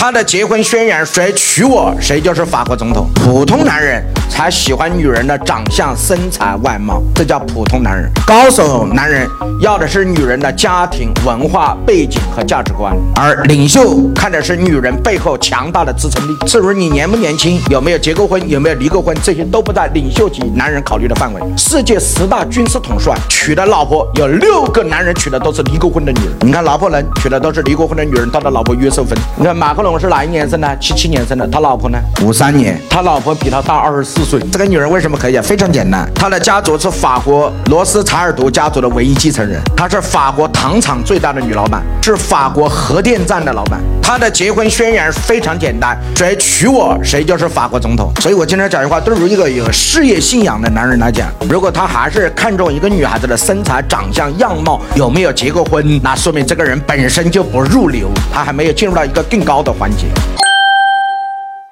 他的结婚宣言：谁娶我，谁就是法国总统。普通男人才喜欢女人的长相、身材、外貌，这叫普通男人。高手男人要的是女人的家庭、文化背景和价值观，而领袖看的是女人背后强大的支撑力。至于你年不年轻，有没有结过婚，有没有离过婚，这些都不在领袖级男人考虑的范围。世界十大军事统帅娶的老婆有六个男人娶的都是离过婚的女人。你看拿破仑娶的都是离过婚的女人，他的老婆约瑟芬。你看马克龙。是哪一年生的？七七年生的。他老婆呢？五三年。他老婆比他大二十四这个女人为什么可以？非常简单，她的家族是法国罗斯柴尔德家族的唯一继承人。她是法国糖厂最大的女老板，是法国核电站的老板。她的结婚宣言非常简单：谁娶我，谁就是法国总统。所以我经常讲一句话，对于一个有事业信仰的男人来讲，如果他还是看中一个女孩子的身材、长相、样貌，有没有结过婚，那说明这个人本身就不入流，他还没有进入到一个更高的。环节。